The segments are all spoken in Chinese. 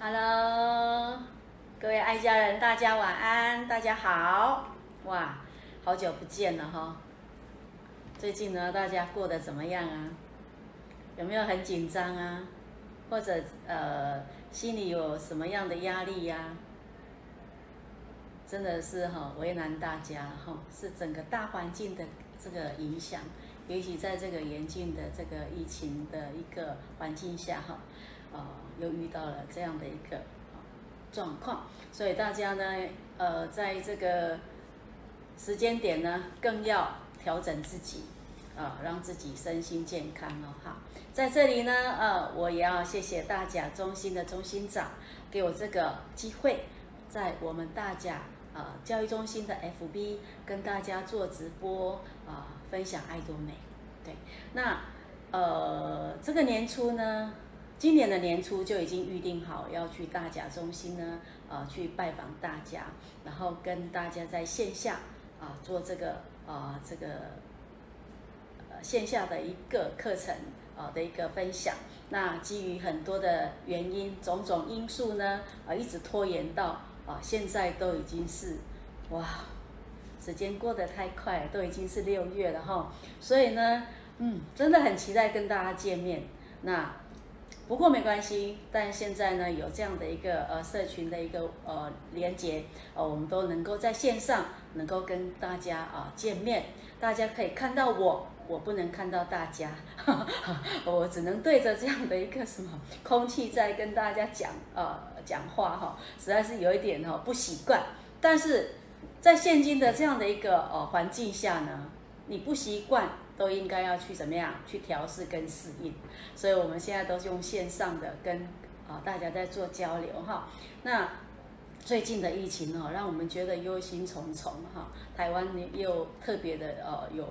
Hello，各位爱家人，大家晚安，大家好。哇，好久不见了哈。最近呢，大家过得怎么样啊？有没有很紧张啊？或者呃，心里有什么样的压力呀、啊？真的是哈，为难大家哈，是整个大环境的这个影响，尤其在这个严峻的这个疫情的一个环境下哈。呃，又遇到了这样的一个状况，所以大家呢，呃，在这个时间点呢，更要调整自己，呃，让自己身心健康哦。好，在这里呢，呃，我也要谢谢大甲中心的中心长给我这个机会，在我们大甲啊、呃、教育中心的 FB 跟大家做直播啊、分享爱多美。对，那呃，这个年初呢。今年的年初就已经预定好要去大甲中心呢，呃，去拜访大家，然后跟大家在线下啊、做这个啊、这个呃线下的一个课程啊、的一个分享。那基于很多的原因，种种因素呢，啊、一直拖延到啊、现在都已经是哇，时间过得太快，都已经是六月了哈。所以呢，嗯，真的很期待跟大家见面。那。不过没关系，但现在呢，有这样的一个呃社群的一个呃连接，呃我们都能够在线上能够跟大家啊、见面，大家可以看到我，我不能看到大家，我只能对着这样的一个什么空气在跟大家讲呃讲话哈，实在是有一点哈不习惯，但是在现今的这样的一个呃环境下呢，你不习惯。都应该要去怎么样去调试跟适应，所以我们现在都是用线上的跟啊大家在做交流哈。那最近的疫情哦，让我们觉得忧心忡忡哈。台湾又特别的呃有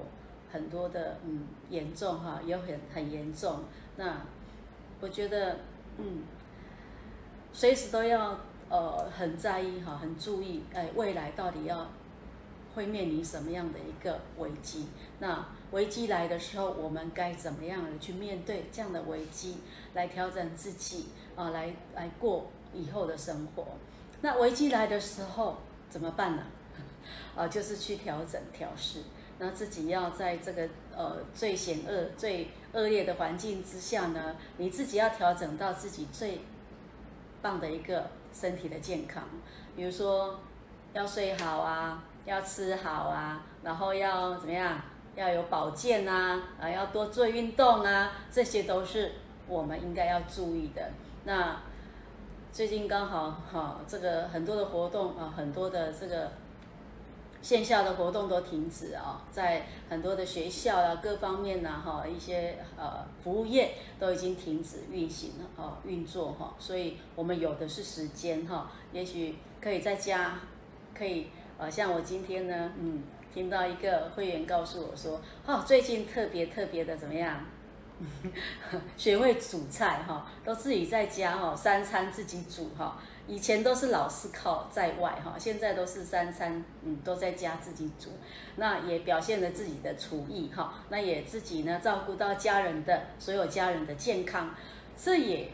很多的嗯严重哈，也很很严重。那我觉得嗯，随时都要呃很在意哈，很注意哎未来到底要会面临什么样的一个危机那。危机来的时候，我们该怎么样的去面对这样的危机，来调整自己啊，来来过以后的生活。那危机来的时候怎么办呢？啊，就是去调整调试。那自己要在这个呃最险恶、最恶劣的环境之下呢，你自己要调整到自己最棒的一个身体的健康。比如说要睡好啊，要吃好啊，然后要怎么样？要有保健啊，啊，要多做运动啊，这些都是我们应该要注意的。那最近刚好哈，这个很多的活动啊，很多的这个线下的活动都停止啊，在很多的学校啊，各方面呐哈，一些呃服务业都已经停止运行了啊，运作哈，所以我们有的是时间哈，也许可以在家，可以呃，像我今天呢，嗯。听到一个会员告诉我说：“哦，最近特别特别的怎么样？学会煮菜哈，都自己在家哈，三餐自己煮哈。以前都是老是靠在外哈，现在都是三餐嗯都在家自己煮。那也表现了自己的厨艺哈，那也自己呢照顾到家人的所有家人的健康，这也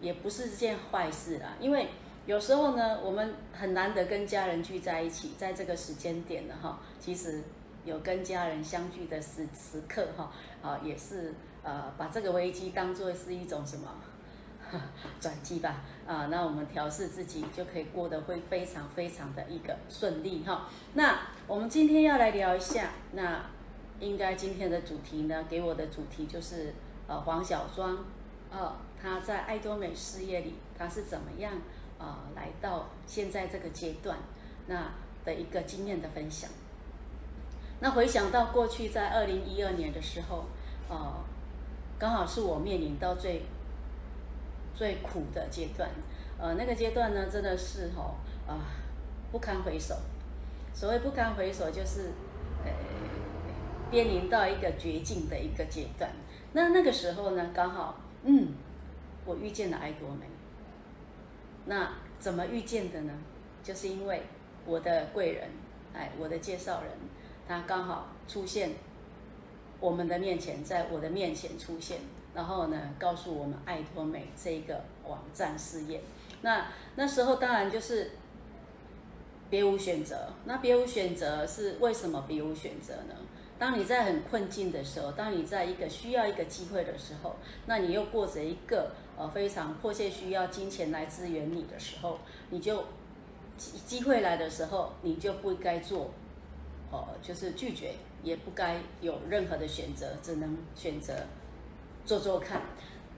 也不是件坏事啦，因为。”有时候呢，我们很难得跟家人聚在一起，在这个时间点呢，哈，其实有跟家人相聚的时时刻，哈，啊，也是呃，把这个危机当作是一种什么 转机吧，啊，那我们调试自己就可以过得会非常非常的一个顺利，哈。那我们今天要来聊一下，那应该今天的主题呢，给我的主题就是呃，黄小庄，呃，他在爱多美事业里他是怎么样？啊、来到现在这个阶段，那的一个经验的分享。那回想到过去在二零一二年的时候，呃，刚好是我面临到最最苦的阶段，呃，那个阶段呢，真的是吼啊、不堪回首。所谓不堪回首，就是呃，面临到一个绝境的一个阶段。那那个时候呢，刚好，嗯，我遇见了爱多美。那怎么遇见的呢？就是因为我的贵人，哎，我的介绍人，他刚好出现我们的面前，在我的面前出现，然后呢，告诉我们爱多美这个网站事业。那那时候当然就是别无选择。那别无选择是为什么别无选择呢？当你在很困境的时候，当你在一个需要一个机会的时候，那你又过着一个呃非常迫切需要金钱来支援你的时候，你就机会来的时候，你就不该做，呃，就是拒绝，也不该有任何的选择，只能选择做做看。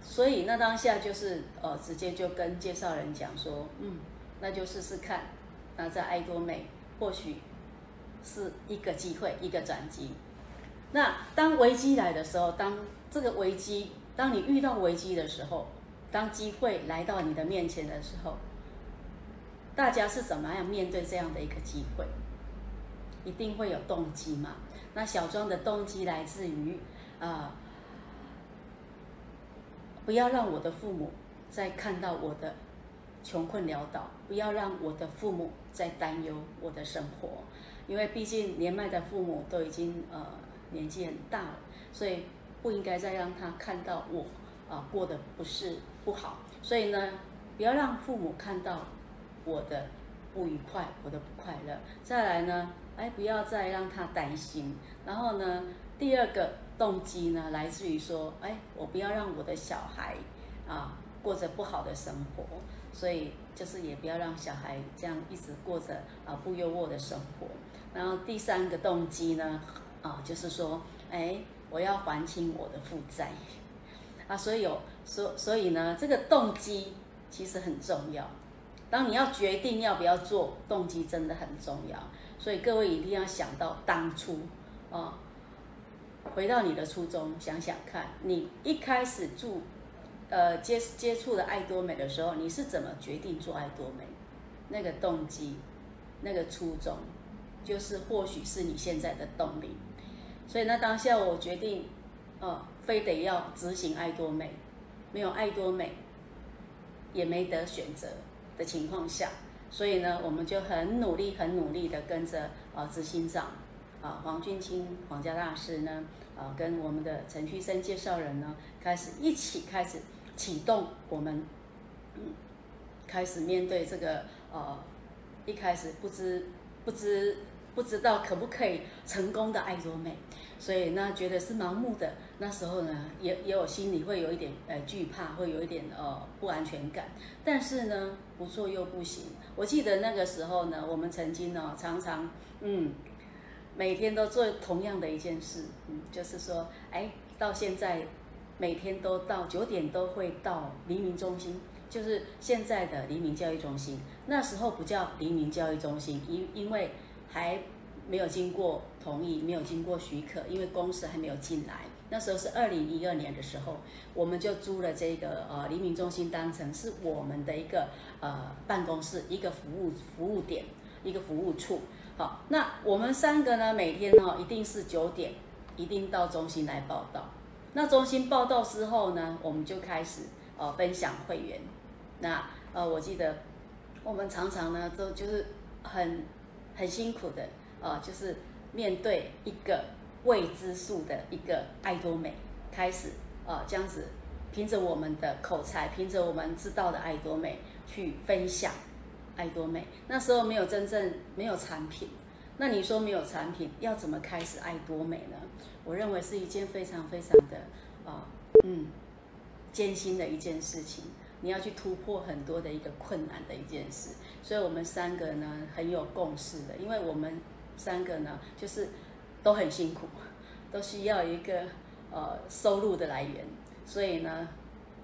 所以那当下就是呃，直接就跟介绍人讲说，嗯，那就试试看。那在爱多美或许是一个机会，一个转机。那当危机来的时候，当这个危机，当你遇到危机的时候，当机会来到你的面前的时候，大家是怎么样面对这样的一个机会？一定会有动机嘛？那小庄的动机来自于啊。不要让我的父母再看到我的穷困潦倒，不要让我的父母再担忧我的生活，因为毕竟年迈的父母都已经呃年纪很大了，所以不应该再让他看到我啊、过得不是不好，所以呢，不要让父母看到我的不愉快，我的不快乐。再来呢，哎，不要再让他担心。然后呢，第二个。动机呢，来自于说，哎，我不要让我的小孩啊过着不好的生活，所以就是也不要让小孩这样一直过着啊不优渥的生活。然后第三个动机呢，啊，就是说，哎，我要还清我的负债啊，所以有，所所以呢，这个动机其实很重要。当你要决定要不要做，动机真的很重要。所以各位一定要想到当初啊。回到你的初衷，想想看，你一开始住，呃，接接触的爱多美的时候，你是怎么决定做爱多美？那个动机，那个初衷，就是或许是你现在的动力。所以那当下我决定，呃，非得要执行爱多美，没有爱多美，也没得选择的情况下，所以呢，我们就很努力、很努力的跟着呃执行长。啊，黄俊清黄家大师呢，啊，跟我们的陈旭生介绍人呢，开始一起开始启动我们，嗯，开始面对这个呃，一开始不知不知不知道可不可以成功的爱多美，所以呢，觉得是盲目的。那时候呢，也也有心里会有一点呃惧怕，会有一点呃不安全感。但是呢，不做又不行。我记得那个时候呢，我们曾经呢，常常嗯。每天都做同样的一件事，嗯，就是说，哎，到现在每天都到九点都会到黎明中心，就是现在的黎明教育中心。那时候不叫黎明教育中心，因因为还没有经过同意，没有经过许可，因为公司还没有进来。那时候是二零一二年的时候，我们就租了这个呃黎明中心当成是我们的一个呃办公室，一个服务服务点，一个服务处。好，那我们三个呢，每天呢，一定是九点，一定到中心来报到。那中心报到之后呢，我们就开始呃分享会员。那呃，我记得我们常常呢，都就是很很辛苦的，呃，就是面对一个未知数的一个爱多美，开始呃这样子，凭着我们的口才，凭着我们知道的爱多美去分享。爱多美那时候没有真正没有产品，那你说没有产品要怎么开始爱多美呢？我认为是一件非常非常的啊、嗯艰辛的一件事情，你要去突破很多的一个困难的一件事，所以我们三个呢很有共识的，因为我们三个呢就是都很辛苦，都需要一个呃收入的来源，所以呢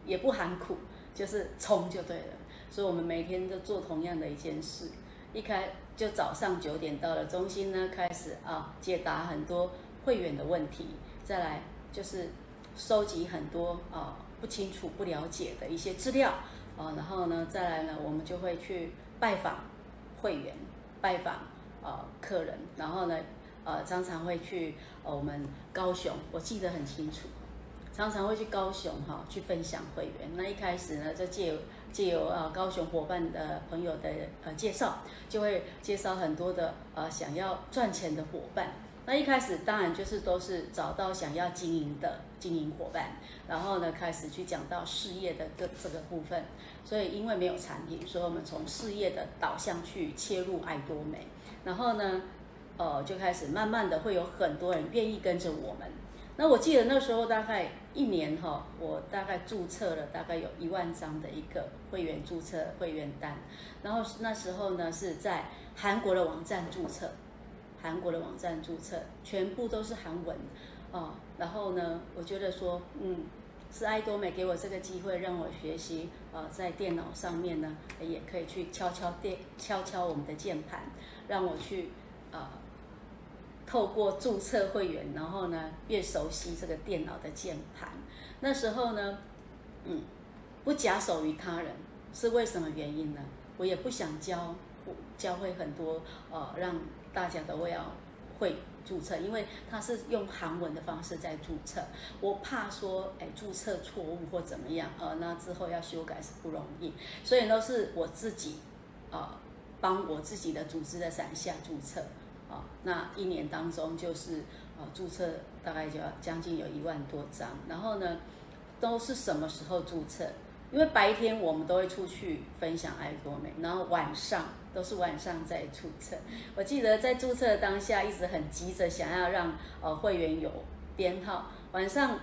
也不含苦，就是冲就对了。所以，我们每天都做同样的一件事，一开就早上九点到了中心呢，开始啊解答很多会员的问题，再来就是收集很多啊不清楚、不了解的一些资料啊，然后呢，再来呢，我们就会去拜访会员、拜访呃客人，然后呢，呃，常常会去我们高雄，我记得很清楚，常常会去高雄哈去分享会员。那一开始呢，就借借由呃高雄伙伴的朋友的呃介绍，就会介绍很多的呃想要赚钱的伙伴，那一开始当然就是都是找到想要经营的经营伙伴，然后呢开始去讲到事业的这这个部分。所以因为没有产品，所以我们从事业的导向去切入爱多美，然后呢，呃就开始慢慢的会有很多人愿意跟着我们。那我记得那时候大概一年哈，我大概注册了大概有一万张的一个会员注册会员单，然后那时候呢是在韩国的网站注册。韩国的网站注册全部都是韩文，哦，然后呢，我觉得说，嗯，是爱多美给我这个机会，让我学习，呃，在电脑上面呢，也可以去敲敲电，敲敲我们的键盘，让我去，呃，透过注册会员，然后呢，越熟悉这个电脑的键盘。那时候呢，嗯，不假手于他人，是为什么原因呢？我也不想教，教会很多，呃，让。大家都会要会注册，因为他是用韩文的方式在注册，我怕说，哎，注册错误或怎么样，呃，那之后要修改是不容易，所以都是我自己，呃，帮我自己的组织的伞下注册，啊、那一年当中就是，呃，注册大概就要将近有一万多张，然后呢，都是什么时候注册？因为白天我们都会出去分享爱多美，然后晚上都是晚上在注册。我记得在注册当下一直很急着想要让呃会员有编号，晚上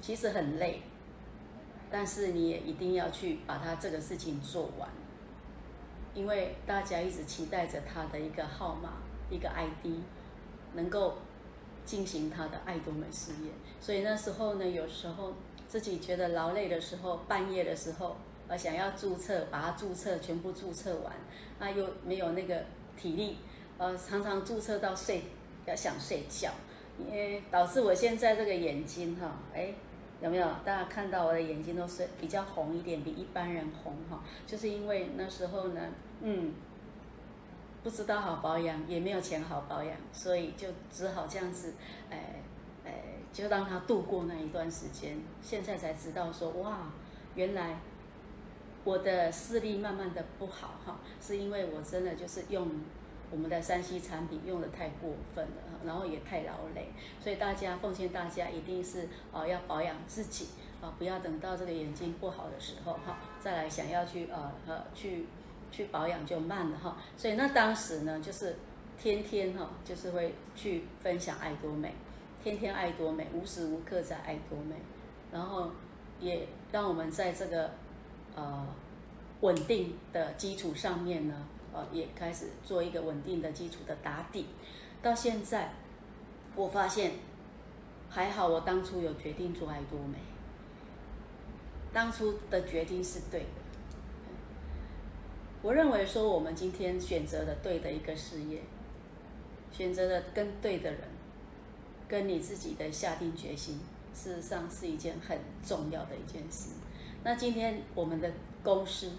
其实很累，但是你也一定要去把它这个事情做完，因为大家一直期待着他的一个号码、一个 ID 能够进行他的爱多美事业，所以那时候呢，有时候。自己觉得劳累的时候，半夜的时候，呃，想要注册，把它注册全部注册完，那又没有那个体力，呃，常常注册到睡，要想睡觉，因为导致我现在这个眼睛哈，哎，有没有？大家看到我的眼睛都是比较红一点，比一般人红哈，就是因为那时候呢，嗯，不知道好保养，也没有钱好保养，所以就只好这样子，哎。就让他度过那一段时间，现在才知道说哇，原来我的视力慢慢的不好哈，是因为我真的就是用我们的山西产品用得太过分了，然后也太劳累，所以大家奉劝大家一定是哦要保养自己啊，不要等到这个眼睛不好的时候哈，再来想要去呃呃去去保养就慢了哈，所以那当时呢就是天天哈就是会去分享爱多美。天天爱多美，无时无刻在爱多美，然后也让我们在这个呃稳定的基础上面呢，呃也开始做一个稳定的基础的打底。到现在，我发现还好，我当初有决定做爱多美，当初的决定是对的。我认为说，我们今天选择了对的一个事业，选择了跟对的人。跟你自己的下定决心，事实上是一件很重要的一件事。那今天我们的公司，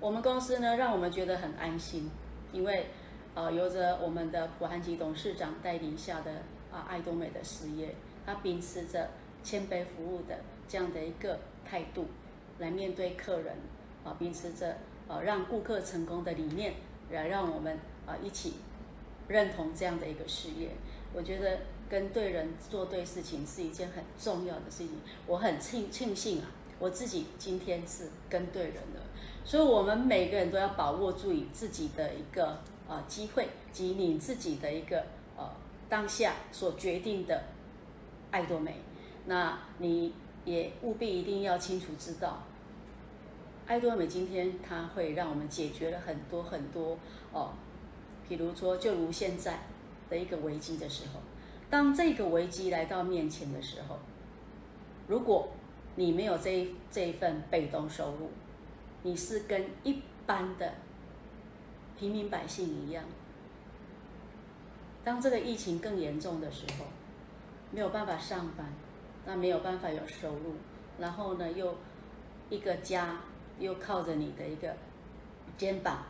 我们公司呢，让我们觉得很安心，因为呃，有着我们的朴涵吉董事长带领下的啊爱多美的事业，他秉持着谦卑服务的这样的一个态度来面对客人啊，秉持着啊让顾客成功的理念，来让我们啊一起认同这样的一个事业。我觉得跟对人做对事情是一件很重要的事情，我很庆庆幸啊，我自己今天是跟对人了，所以我们每个人都要把握住你自己的一个呃机会及你自己的一个呃当下所决定的爱多美，那你也务必一定要清楚知道，爱多美今天它会让我们解决了很多很多哦，比如说就如现在。的一个危机的时候，当这个危机来到面前的时候，如果你没有这这一份被动收入，你是跟一般的平民百姓一样。当这个疫情更严重的时候，没有办法上班，那没有办法有收入，然后呢，又一个家又靠着你的一个肩膀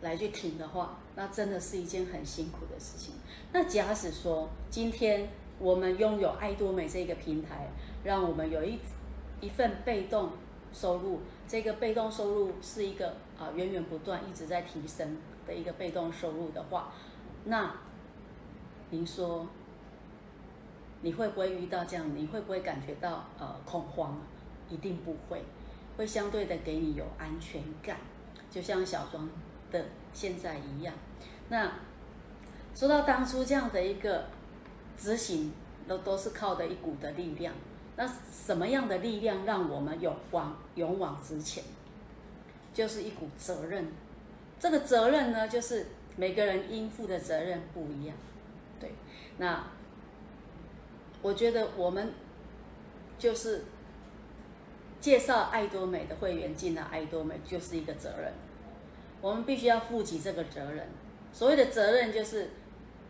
来去挺的话。那真的是一件很辛苦的事情。那假使说今天我们拥有爱多美这个平台，让我们有一一份被动收入，这个被动收入是一个啊源源不断一直在提升的一个被动收入的话，那您说，你会不会遇到这样？你会不会感觉到呃恐慌？一定不会，会相对的给你有安全感，就像小庄的现在一样。那说到当初这样的一个执行，都都是靠的一股的力量。那什么样的力量让我们勇往勇往直前？就是一股责任。这个责任呢，就是每个人应负的责任不一样。对，那我觉得我们就是介绍爱多美的会员进来，爱多美就是一个责任，我们必须要负起这个责任。所谓的责任就是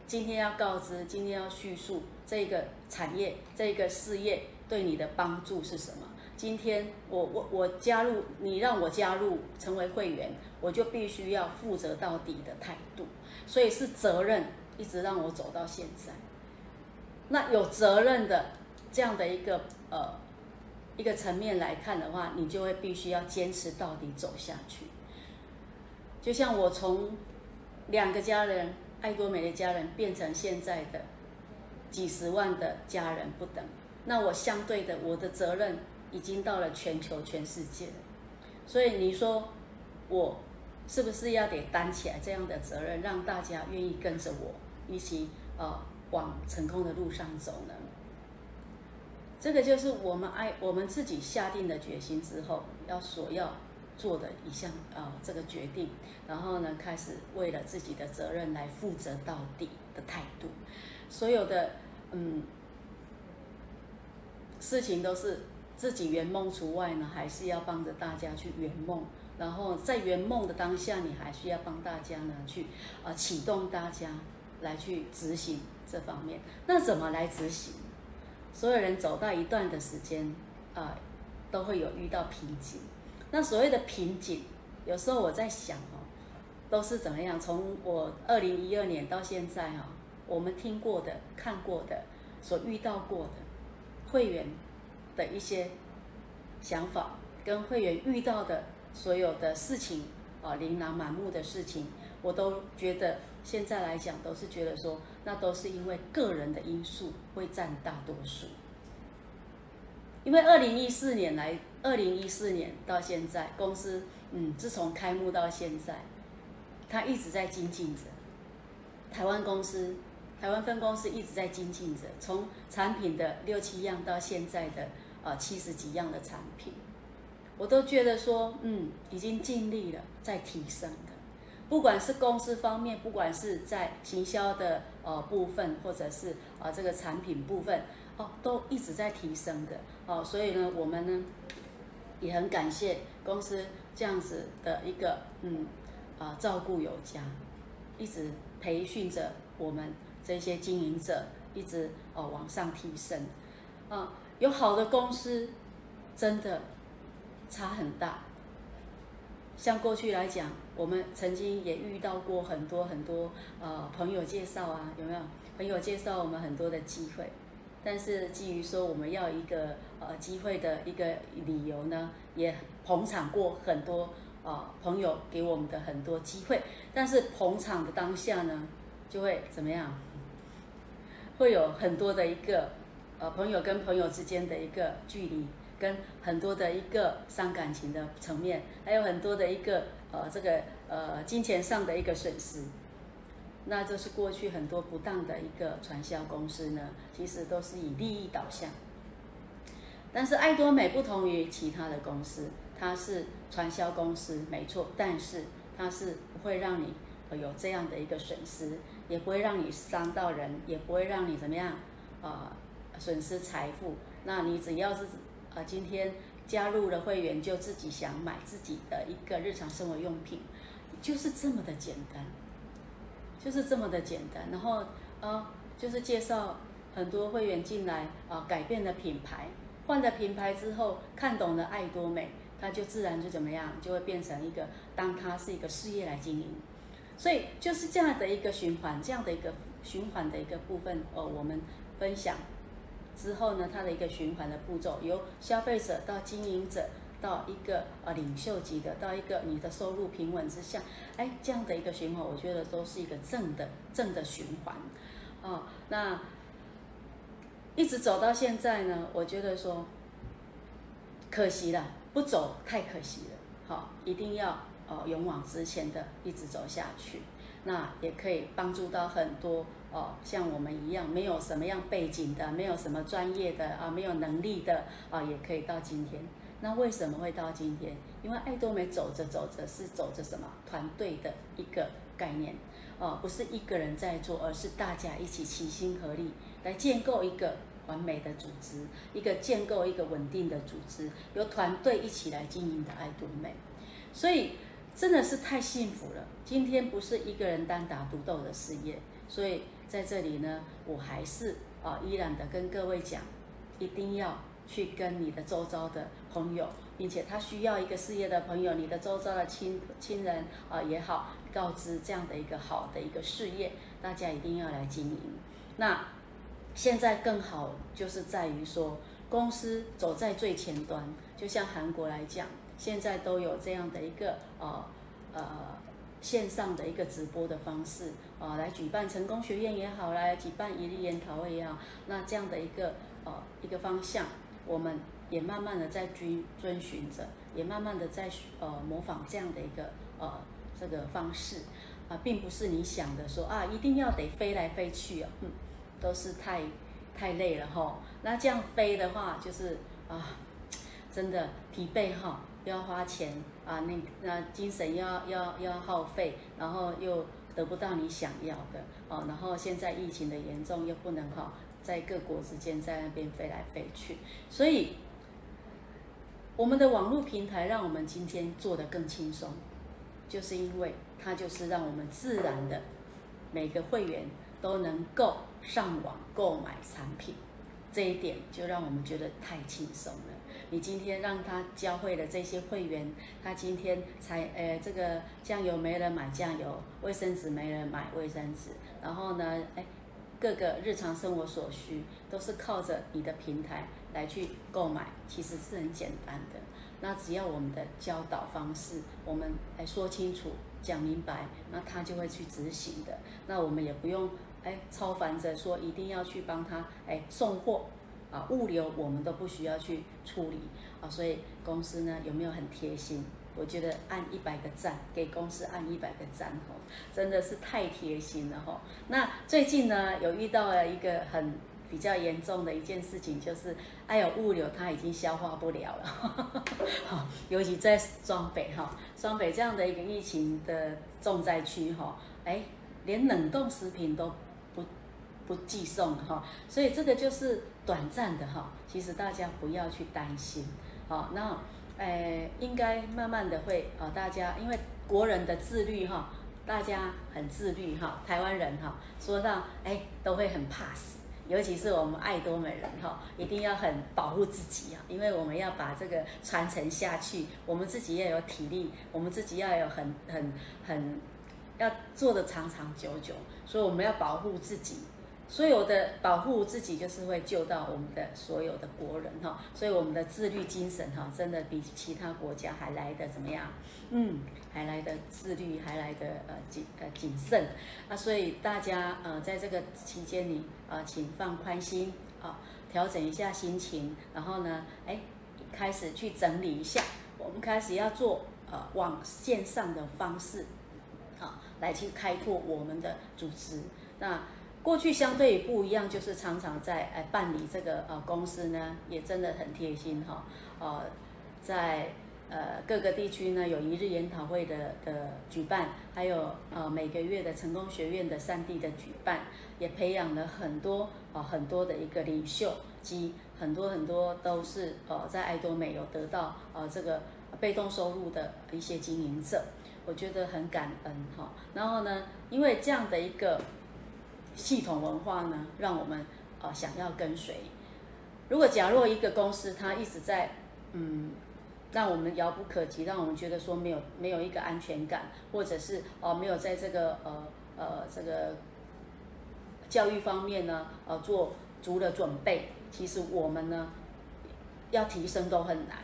今天要告知，今天要叙述这个产业、这个事业对你的帮助是什么。今天我我我加入，你让我加入成为会员，我就必须要负责到底的态度，所以是责任。一直让我走到现在，那有责任的这样的一个呃一个层面来看的话，你就会必须要坚持到底走下去。就像我从两个家人爱多美的家人变成现在的几十万的家人不等，那我相对的我的责任已经到了全球全世界，所以你说我是不是要得担起来这样的责任，让大家愿意跟着我？一起呃往成功的路上走呢，这个就是我们爱我们自己下定的决心之后要所要做的一项啊、呃、这个决定，然后呢开始为了自己的责任来负责到底的态度，所有的嗯事情都是自己圆梦除外呢，还是要帮着大家去圆梦，然后在圆梦的当下，你还需要帮大家呢去啊、呃、启动大家。来去执行这方面，那怎么来执行？所有人走到一段的时间，啊、都会有遇到瓶颈。那所谓的瓶颈，有时候我在想哦，都是怎么样？从我二零一二年到现在哈，我们听过的、看过的、所遇到过的会员的一些想法，跟会员遇到的所有的事情啊，琳琅满目的事情，我都觉得。现在来讲，都是觉得说，那都是因为个人的因素会占大多数。因为二零一四年来，二零一四年到现在，公司嗯，自从开幕到现在，它一直在精进着。台湾公司，台湾分公司一直在精进着，从产品的六七样到现在的呃七十几样的产品，我都觉得说，嗯，已经尽力了，在提升。不管是公司方面，不管是在行销的呃部分，或者是啊、这个产品部分，哦，都一直在提升的哦。所以呢，我们呢也很感谢公司这样子的一个嗯啊、照顾有加，一直培训着我们这些经营者，一直哦往上提升啊、有好的公司，真的差很大。像过去来讲，我们曾经也遇到过很多很多呃朋友介绍啊，有没有朋友介绍我们很多的机会？但是基于说我们要一个呃机会的一个理由呢，也捧场过很多呃朋友给我们的很多机会，但是捧场的当下呢，就会怎么样？会有很多的一个呃朋友跟朋友之间的一个距离。跟很多的一个伤感情的层面，还有很多的一个呃这个呃金钱上的一个损失，那这是过去很多不当的一个传销公司呢，其实都是以利益导向。但是爱多美不同于其他的公司，它是传销公司没错，但是它是不会让你有这样的一个损失，也不会让你伤到人，也不会让你怎么样啊、呃、损失财富。那你只要是。啊，今天加入了会员就自己想买自己的一个日常生活用品，就是这么的简单，就是这么的简单。然后呃，就是介绍很多会员进来啊，改变了品牌，换了品牌之后，看懂了爱多美，他就自然就怎么样，就会变成一个当他是一个事业来经营。所以就是这样的一个循环，这样的一个循环的一个部分，呃，我们分享。之后呢，它的一个循环的步骤，由消费者到经营者，到一个呃领袖级的，到一个你的收入平稳之下，哎，这样的一个循环，我觉得都是一个正的正的循环。哦，那一直走到现在呢，我觉得说可惜了，不走太可惜了，好、哦，一定要哦勇往直前的一直走下去，那也可以帮助到很多哦像我们一样没有什么样背景的，没有什么专业的啊，没有能力的啊，也可以到今天。那为什么会到今天？因为爱多美走着走着是走着什么团队的一个概念，哦，不是一个人在做，而是大家一起齐心合力来建构一个完美的组织，一个建构一个稳定的组织，由团队一起来经营的爱多美。所以真的是太幸福了。今天不是一个人单打独斗的事业，所以在这里呢，我还是啊依然的跟各位讲，一定要。去跟你的周遭的朋友，并且他需要一个事业的朋友，你的周遭的亲亲人啊也好，告知这样的一个好的一个事业，大家一定要来经营。那现在更好就是在于说，公司走在最前端，就像韩国来讲，现在都有这样的一个呃呃线上的一个直播的方式啊，来举办成功学院也好，来举办一日研讨会也好，那这样的一个呃一个方向。我们也慢慢的在遵遵循着，也慢慢的在呃模仿这样的一个呃这个方式啊，并不是你想的说啊一定要得飞来飞去啊，嗯，都是太太累了哈。那这样飞的话，就是啊，真的疲惫哈，要花钱啊，那那精神要要要耗费，然后又得不到你想要的哦，然后现在疫情的严重又不能哈。在各国之间，在那边飞来飞去，所以我们的网络平台让我们今天做得更轻松，就是因为它就是让我们自然的每个会员都能够上网购买产品，这一点就让我们觉得太轻松了。你今天让他教会了这些会员，他今天才呃这个酱油没人买酱油，卫生纸没人买卫生纸，然后呢，哎。各个日常生活所需都是靠着你的平台来去购买，其实是很简单的。那只要我们的教导方式，我们来说清楚、讲明白，那他就会去执行的。那我们也不用哎超烦着说一定要去帮他哎送货啊，物流我们都不需要去处理啊。所以公司呢有没有很贴心？我觉得按一百个赞，给公司按一百个赞吼，真的是太贴心了哈。那最近呢，有遇到了一个很比较严重的一件事情，就是哎呦物流它已经消化不了了，好，尤其在双北哈，双北这样的一个疫情的重灾区哈，哎，连冷冻食品都不不寄送哈，所以这个就是短暂的哈，其实大家不要去担心，好，那。哎，应该慢慢的会啊，大家因为国人的自律哈，大家很自律哈，台湾人哈，说到哎都会很怕死，尤其是我们爱多美人哈，一定要很保护自己啊，因为我们要把这个传承下去，我们自己要有体力，我们自己要有很很很要做的长长久久，所以我们要保护自己。所有的保护自己，就是会救到我们的所有的国人哈，所以我们的自律精神哈，真的比其他国家还来得怎么样？嗯，还来得自律，还来得呃谨呃谨慎那，所以大家呃在这个期间里啊，请放宽心啊，调整一下心情，然后呢，哎，开始去整理一下，我们开始要做呃往线上的方式，啊，来去开拓我们的组织那。过去相对不一样，就是常常在哎办理这个呃公司呢，也真的很贴心哈，呃，在呃各个地区呢有一日研讨会的的举办，还有呃每个月的成功学院的三地的举办，也培养了很多呃很多的一个领袖及很多很多都是呃在爱多美有得到呃这个被动收入的一些经营者，我觉得很感恩哈。然后呢，因为这样的一个。系统文化呢，让我们呃想要跟随。如果假若一个公司它一直在嗯，让我们遥不可及，让我们觉得说没有没有一个安全感，或者是哦、没有在这个呃呃这个教育方面呢呃做足了准备，其实我们呢要提升都很难，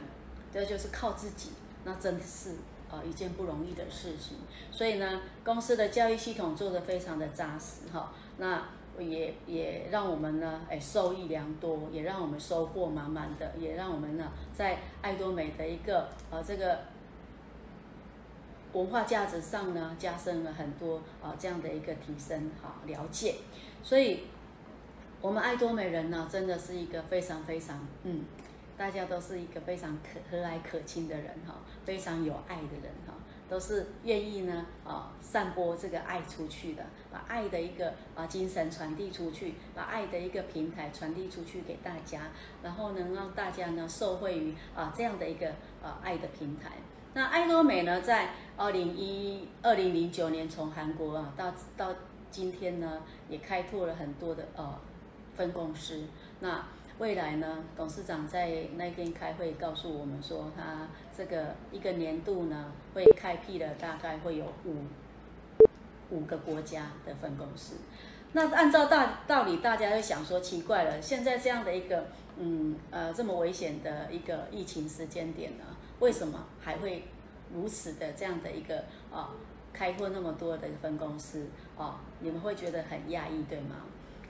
这就是靠自己，那真的是。呃，一件不容易的事情，所以呢，公司的教育系统做得非常的扎实哈。那也也让我们呢，哎，受益良多，也让我们收获满满的，也让我们呢，在爱多美的一个呃这个文化价值上呢，加深了很多啊、呃、这样的一个提升哈了解，所以我们爱多美人呢，真的是一个非常非常嗯，大家都是一个非常可和蔼可亲的人哈，非常有爱的人哈。都是愿意呢，啊，散播这个爱出去的，把爱的一个啊精神传递出去，把爱的一个平台传递出去给大家，然后能让大家呢受惠于啊这样的一个啊爱的平台。那爱多美呢，在二零一二零零九年从韩国啊到到今天呢，也开拓了很多的呃分公司。那未来呢，董事长在那天开会告诉我们说，他这个一个年度呢，会开辟了大概会有五五个国家的分公司。那按照大道理，大家就想说奇怪了，现在这样的一个嗯呃这么危险的一个疫情时间点呢，为什么还会如此的这样的一个啊开拓那么多的分公司啊？你们会觉得很讶异，对吗？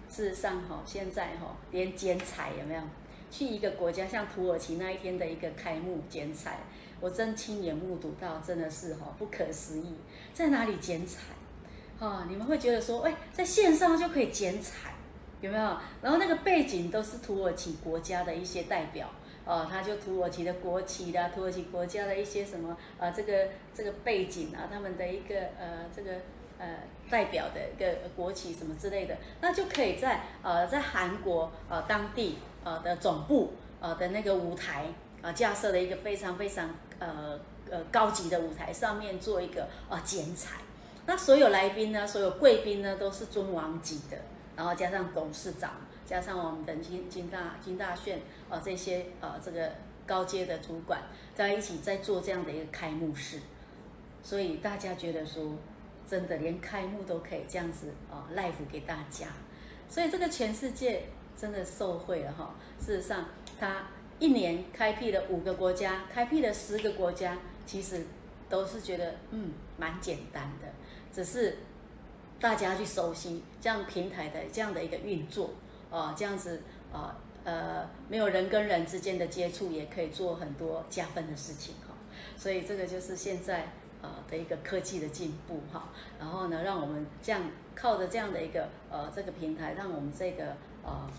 事实上，哈，现在哈，连剪彩有没有？去一个国家，像土耳其那一天的一个开幕剪彩，我真亲眼目睹到，真的是哈不可思议。在哪里剪彩？哈，你们会觉得说，哎，在线上就可以剪彩，有没有？然后那个背景都是土耳其国家的一些代表，哦，他就土耳其的国旗啦，土耳其国家的一些什么，呃，这个这个背景啊，他们的一个呃这个。呃，代表的一个国旗什么之类的，那就可以在呃在韩国呃当地呃的总部呃的那个舞台啊架设了一个非常非常呃呃高级的舞台上面做一个呃剪彩，那所有来宾呢，所有贵宾呢都是尊王级的，然后加上董事长，加上我们的金金大金大炫呃这些呃这个高阶的主管在一起在做这样的一个开幕式，所以大家觉得说。真的连开幕都可以这样子啊，live 给大家，所以这个全世界真的受惠了哈。事实上，他一年开辟了五个国家，开辟了十个国家，其实都是觉得嗯蛮简单的，只是大家去熟悉这样平台的这样的一个运作啊，这样子啊呃没有人跟人之间的接触，也可以做很多加分的事情哈。所以这个就是现在。呃的一个科技的进步哈，然后呢，让我们这样靠着这样的一个呃这个平台，让我们这个呃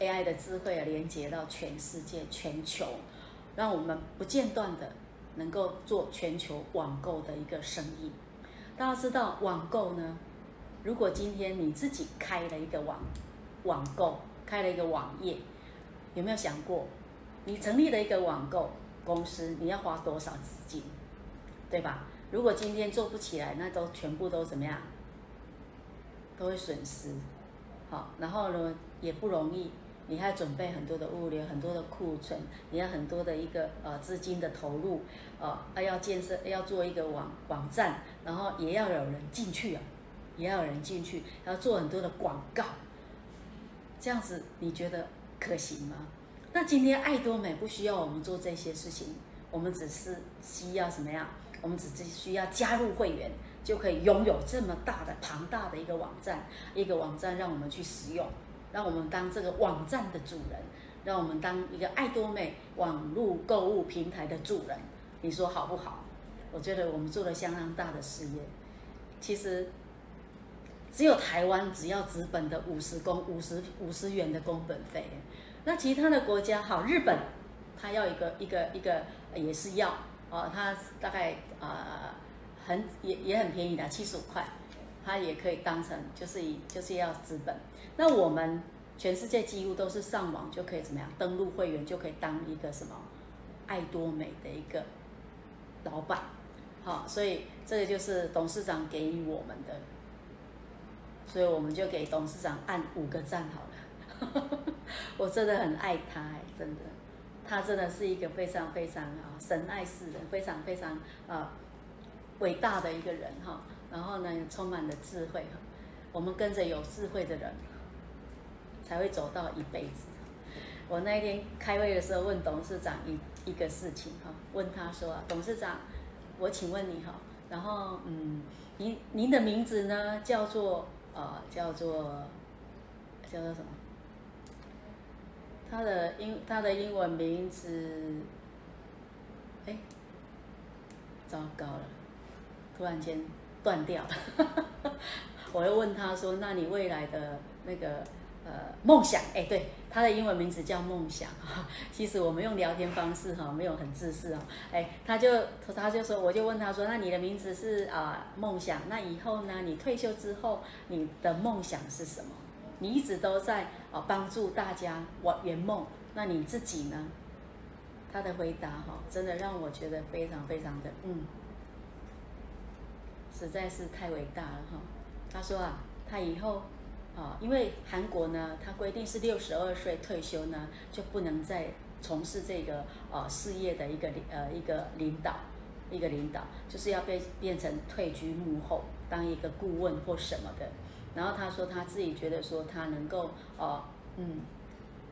AI 的智慧啊连接到全世界全球，让我们不间断的能够做全球网购的一个生意。大家知道网购呢，如果今天你自己开了一个网网购，开了一个网页，有没有想过，你成立了一个网购公司，你要花多少资金，对吧？如果今天做不起来，那都全部都怎么样？都会损失，好，然后呢也不容易，你还要准备很多的物流，很多的库存，你要很多的一个呃资金的投入，呃，要建设，要做一个网网站，然后也要有人进去啊，也要有人进去，要做很多的广告，这样子你觉得可行吗？那今天爱多美不需要我们做这些事情，我们只是需要什么样？我们只需要加入会员，就可以拥有这么大的庞大的一个网站，一个网站让我们去使用，让我们当这个网站的主人，让我们当一个爱多美网络购物平台的主人，你说好不好？我觉得我们做了相当大的事业。其实只有台湾只要纸本的五十公五十五十元的工本费，那其他的国家好，日本它要一个一个一个也是要。哦，它大概啊、呃、很也也很便宜的，七十五块，它也可以当成就是以就是要资本。那我们全世界几乎都是上网就可以怎么样登录会员就可以当一个什么爱多美的一个老板，好、所以这个就是董事长给予我们的，所以我们就给董事长按五个赞好了。我真的很爱他哎，真的。他真的是一个非常非常啊神爱世人，非常非常啊伟大的一个人哈。然后呢，充满了智慧哈。我们跟着有智慧的人，才会走到一辈子。我那一天开会的时候，问董事长一一个事情哈，问他说：“董事长，我请问你哈，然后嗯，您您的名字呢叫做呃叫做叫做什么？他的英他的英文名字，哎，糟糕了，突然间断掉了。我又问他说：“那你未来的那个？”呃，梦想，哎，对，他的英文名字叫梦想。其实我们用聊天方式哈，没有很自私哦。哎，他就他就说，我就问他说，那你的名字是啊梦想，那以后呢？你退休之后，你的梦想是什么？你一直都在啊帮助大家圆圆梦，那你自己呢？他的回答哈，真的让我觉得非常非常的嗯，实在是太伟大了哈。他说啊，他以后。啊，因为韩国呢，他规定是六十二岁退休呢，就不能再从事这个呃事业的一个呃一个领导，一个领导，就是要被变成退居幕后，当一个顾问或什么的。然后他说他自己觉得说他能够哦，嗯，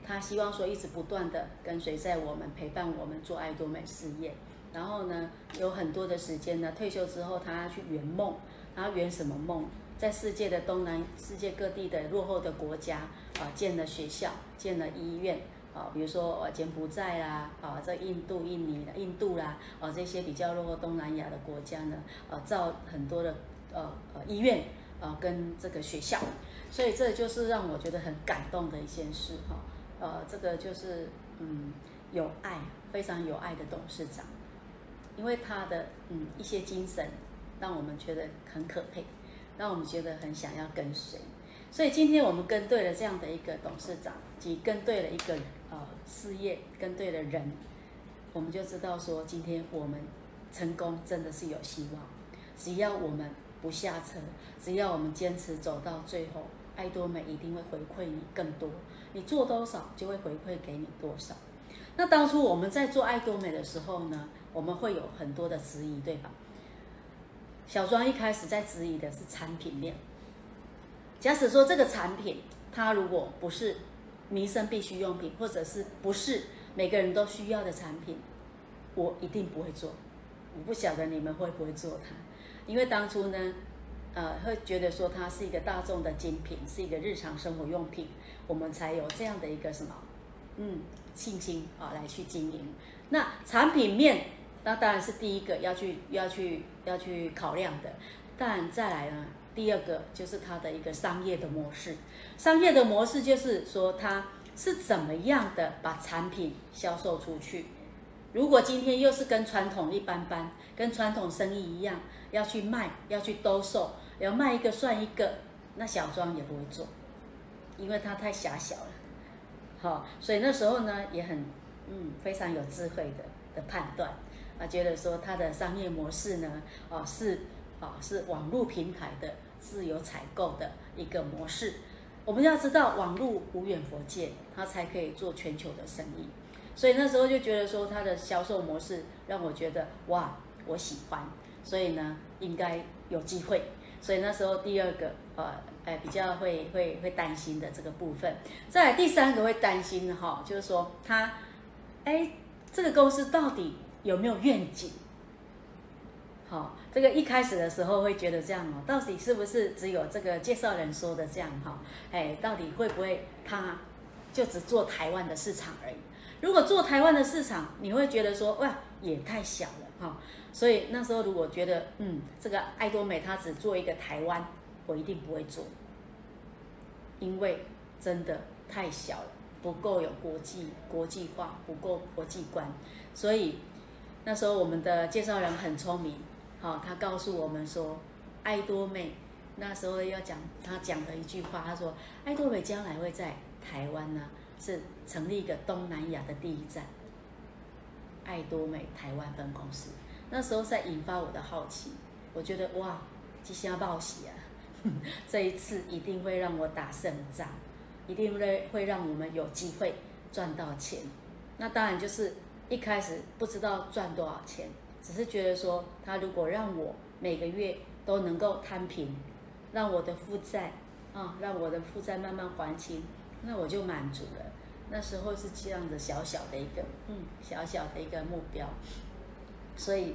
他希望说一直不断的跟随在我们陪伴我们做爱多美事业。然后呢，有很多的时间呢，退休之后他要去圆梦，他圆什么梦？在世界的东南世界各地的落后的国家啊，建了学校，建了医院啊，比如说柬埔寨啦啊，这印度、印尼印度啦啊，这些比较落后东南亚的国家呢，啊，造很多的呃呃医院啊跟这个学校，所以这就是让我觉得很感动的一件事哈。呃，这个就是嗯有爱，非常有爱的董事长，因为他的嗯一些精神，让我们觉得很可佩。让我们觉得很想要跟随，所以今天我们跟对了这样的一个董事长，及跟对了一个呃事业，跟对了人，我们就知道说，今天我们成功真的是有希望。只要我们不下车，只要我们坚持走到最后，爱多美一定会回馈你更多。你做多少，就会回馈给你多少。那当初我们在做爱多美的时候呢，我们会有很多的质疑，对吧？小庄一开始在质疑的是产品链。假使说这个产品，它如果不是民生必需用品，或者是不是每个人都需要的产品，我一定不会做。我不晓得你们会不会做它，因为当初呢，呃，会觉得说它是一个大众的精品，是一个日常生活用品，我们才有这样的一个什么，嗯，信心啊来去经营。那产品面。那当然是第一个要去要去要去考量的，但再来呢，第二个就是它的一个商业的模式。商业的模式就是说，它是怎么样的把产品销售出去。如果今天又是跟传统一般般，跟传统生意一样，要去卖，要去兜售，要卖一个算一个，那小庄也不会做，因为它太狭小了。好，所以那时候呢，也很嗯非常有智慧的的判断。啊觉得说他的商业模式呢，哦是，哦是网络平台的自由采购的一个模式。我们要知道网络无远弗届，他才可以做全球的生意。所以那时候就觉得说他的销售模式让我觉得哇，我喜欢。所以呢，应该有机会。所以那时候第二个，呃，哎比较会会会担心的这个部分。再来第三个会担心的哈，就是说他，哎，这个公司到底。有没有愿景？好，这个一开始的时候会觉得这样哦，到底是不是只有这个介绍人说的这样哈？哎，到底会不会他就只做台湾的市场而已？如果做台湾的市场，你会觉得说哇，也太小了哈。所以那时候如果觉得嗯，这个爱多美它只做一个台湾，我一定不会做，因为真的太小了，不够有国际国际化，不够国际观，所以。那时候我们的介绍人很聪明，好，他告诉我们说，爱多美那时候要讲他讲的一句话，他说，爱多美将来会在台湾呢，是成立一个东南亚的第一站，爱多美台湾分公司。那时候在引发我的好奇，我觉得哇，即将报喜啊，这一次一定会让我打胜仗，一定会会让我们有机会赚到钱。那当然就是。一开始不知道赚多少钱，只是觉得说，他如果让我每个月都能够摊平，让我的负债啊，让我的负债慢慢还清，那我就满足了。那时候是这样的小小的一个，嗯，小小的一个目标。所以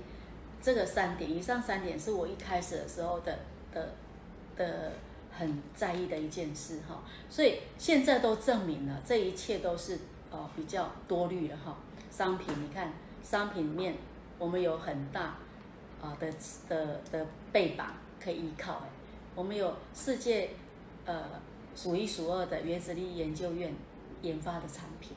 这个三点，以上三点是我一开始的时候的的的很在意的一件事哈。所以现在都证明了，这一切都是呃比较多虑了哈。商品，你看商品面，我们有很大啊的的的背板可以依靠哎，我们有世界呃数一数二的原子力研究院研发的产品。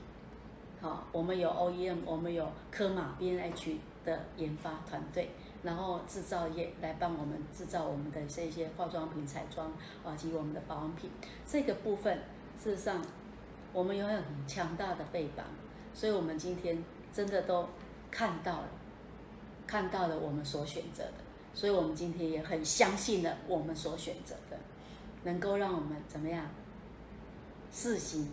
好，我们有 OEM，我们有科马 BNH 的研发团队，然后制造业来帮我们制造我们的这些化妆品、彩妆啊及我们的保养品。这个部分事实上，我们拥有很强大的背板，所以我们今天真的都看到了，看到了我们所选择的，所以我们今天也很相信了我们所选择的，能够让我们怎么样四喜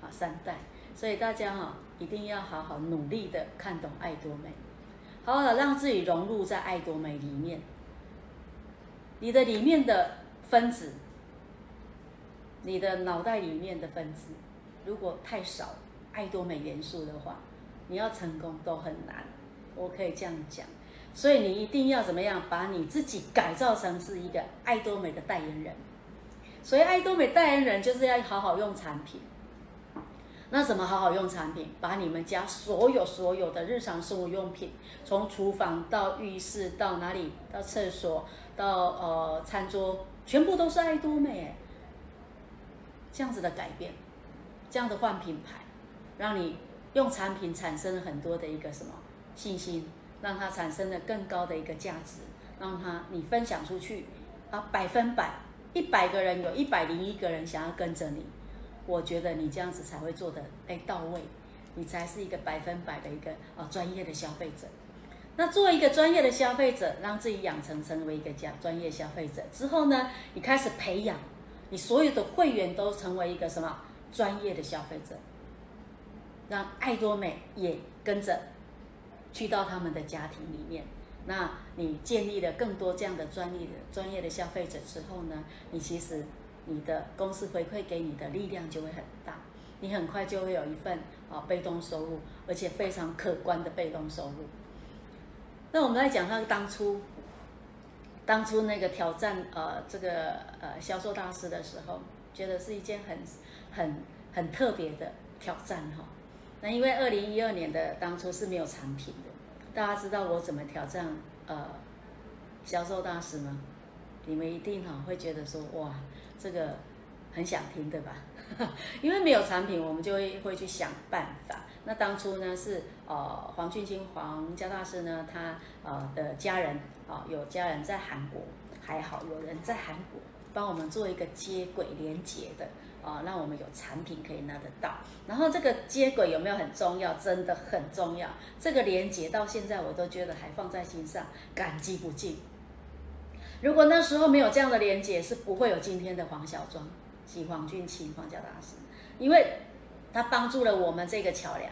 好三代。所以大家哈，一定要好好努力的看懂爱多美，好好的让自己融入在爱多美里面。你的里面的分子，你的脑袋里面的分子，如果太少爱多美元素的话，你要成功都很难。我可以这样讲，所以你一定要怎么样，把你自己改造成是一个爱多美的代言人。所以爱多美代言人就是要好好用产品。那怎么好好用产品？把你们家所有所有的日常生活用品，从厨房到浴室到哪里，到厕所到呃餐桌，全部都是爱多美。这样子的改变，这样的换品牌，让你用产品产生了很多的一个什么信心，让它产生了更高的一个价值，让它你分享出去啊，百分百一百个人有一百零一个人想要跟着你。我觉得你这样子才会做得哎到位，你才是一个百分百的一个啊专业的消费者。那作为一个专业的消费者，让自己养成成为一个专专业消费者之后呢，你开始培养你所有的会员都成为一个什么专业的消费者，让爱多美也跟着去到他们的家庭里面。那你建立了更多这样的专业的专业的消费者之后呢，你其实。你的公司回馈给你的力量就会很大，你很快就会有一份啊被动收入，而且非常可观的被动收入。那我们来讲他当初，当初那个挑战呃这个呃销售大师的时候，觉得是一件很很很特别的挑战哈。那因为二零一二年的当初是没有产品的，大家知道我怎么挑战呃销售大师吗？你们一定哈会觉得说哇。这个很想听，对吧？因为没有产品，我们就会会去想办法。那当初呢是呃黄俊清黄家大师呢，他呃的家人啊、有家人在韩国，还好有人在韩国帮我们做一个接轨连接的啊、让我们有产品可以拿得到。然后这个接轨有没有很重要？真的很重要。这个连接到现在我都觉得还放在心上，感激不尽。如果那时候没有这样的连接，是不会有今天的黄小庄、及黄俊清、黄家大师，因为他帮助了我们这个桥梁。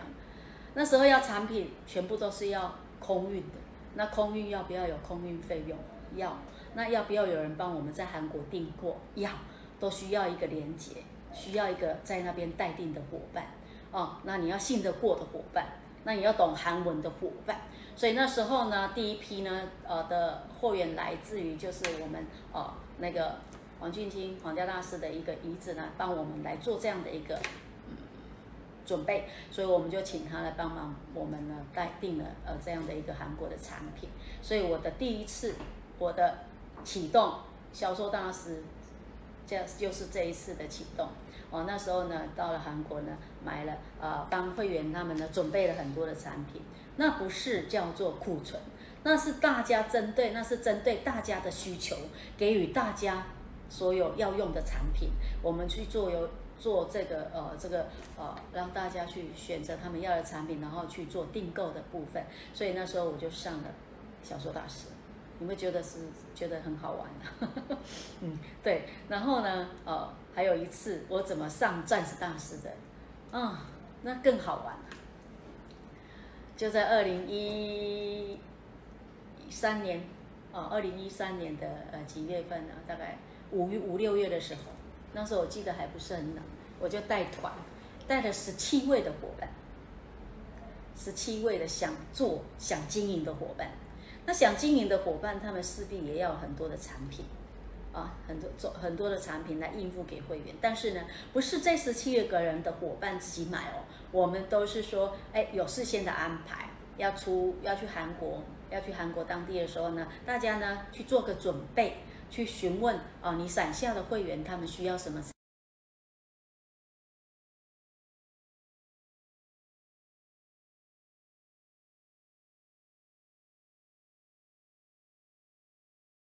那时候要产品，全部都是要空运的，那空运要不要有空运费用？要。那要不要有人帮我们在韩国订货？要。都需要一个连接，需要一个在那边待定的伙伴。哦，那你要信得过的伙伴，那你要懂韩文的伙伴。所以那时候呢，第一批呢，呃的货源来自于就是我们呃那个黄俊清皇家大师的一个儿子呢，帮我们来做这样的一个嗯准备，所以我们就请他来帮忙，我们呢带定了呃这样的一个韩国的产品。所以我的第一次我的启动销售大师，这就是这一次的启动。哦，那时候呢到了韩国呢，买了呃帮会员他们呢准备了很多的产品。那不是叫做库存，那是大家针对，那是针对大家的需求，给予大家所有要用的产品，我们去做有做这个呃这个呃让大家去选择他们要的产品，然后去做订购的部分。所以那时候我就上了小说大师，你们觉得是觉得很好玩的？嗯，对。然后呢，呃，还有一次我怎么上钻石大师的？啊、那更好玩。就在二零一三年，哦，二零一三年的呃几月份呢？大概五月五六月的时候，那时候我记得还不是很冷，我就带团，带了十七位的伙伴，十七位的想做想经营的伙伴。那想经营的伙伴，他们势必也要很多的产品，啊，很多做很多的产品来应付给会员。但是呢，不是这十七个人的伙伴自己买哦，我们都是说，哎，有事先的安排，要出要去韩国，要去韩国当地的时候呢，大家呢去做个准备，去询问啊，你伞下的会员他们需要什么。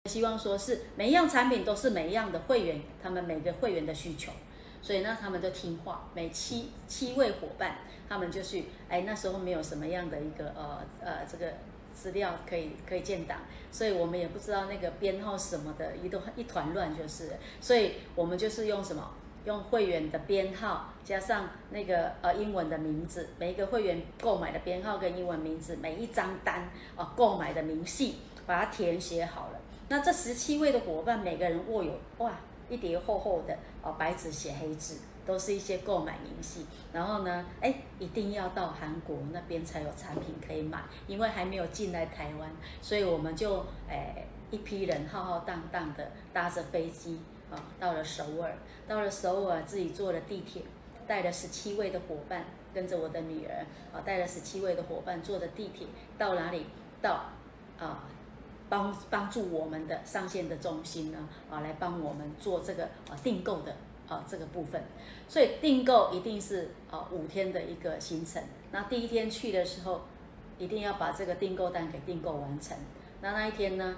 希望说是每一样产品都是每一样的会员，他们每个会员的需求，所以呢，他们都听话。每七七位伙伴，他们就去，哎，那时候没有什么样的一个呃呃这个资料可以可以建档，所以我们也不知道那个编号什么的，一都一团乱就是。所以我们就是用什么，用会员的编号加上那个呃英文的名字，每一个会员购买的编号跟英文名字，每一张单啊、购买的明细，把它填写好了。那这十七位的伙伴，每个人握有哇一叠厚厚的哦白纸写黑字，都是一些购买明细。然后呢，哎，一定要到韩国那边才有产品可以买，因为还没有进来台湾，所以我们就哎一批人浩浩荡荡的搭着飞机啊，到了首尔，到了首尔自己坐了地铁，带了十七位的伙伴，跟着我的女儿啊，带了十七位的伙伴坐着地铁到哪里？到啊。帮帮助我们的上线的中心呢，啊，来帮我们做这个啊订购的啊这个部分，所以订购一定是啊五天的一个行程。那第一天去的时候，一定要把这个订购单给订购完成。那那一天呢，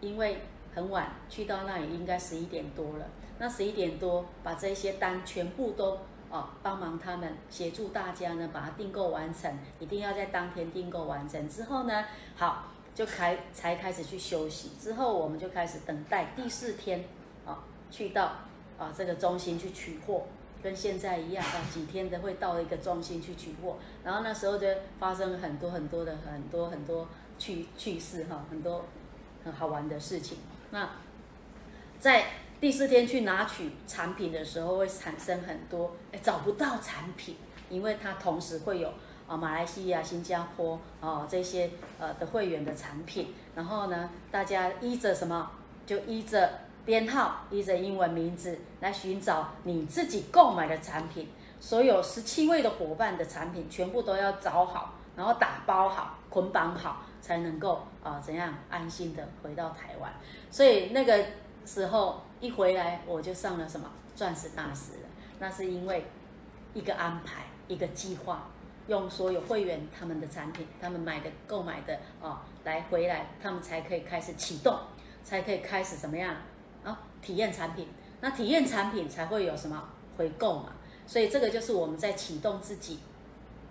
因为很晚去到那里，应该十一点多了。那十一点多把这些单全部都啊帮忙他们协助大家呢，把它订购完成。一定要在当天订购完成之后呢，好。就开才开始去休息，之后我们就开始等待第四天，啊，去到啊这个中心去取货，跟现在一样啊，几天的会到一个中心去取货，然后那时候就发生很多很多的很多很多趣趣事哈，很多很好玩的事情。那在第四天去拿取产品的时候，会产生很多哎找不到产品，因为它同时会有。啊，马来西亚、新加坡啊，这些呃的会员的产品，然后呢，大家依着什么，就依着编号，依着英文名字来寻找你自己购买的产品。所有十七位的伙伴的产品，全部都要找好，然后打包好、捆绑好，才能够啊怎样安心的回到台湾。所以那个时候一回来，我就上了什么钻石大师了。那是因为一个安排，一个计划。用所有会员他们的产品，他们买的、购买的啊、哦，来回来，他们才可以开始启动，才可以开始怎么样啊？体验产品，那体验产品才会有什么回购嘛？所以这个就是我们在启动自己，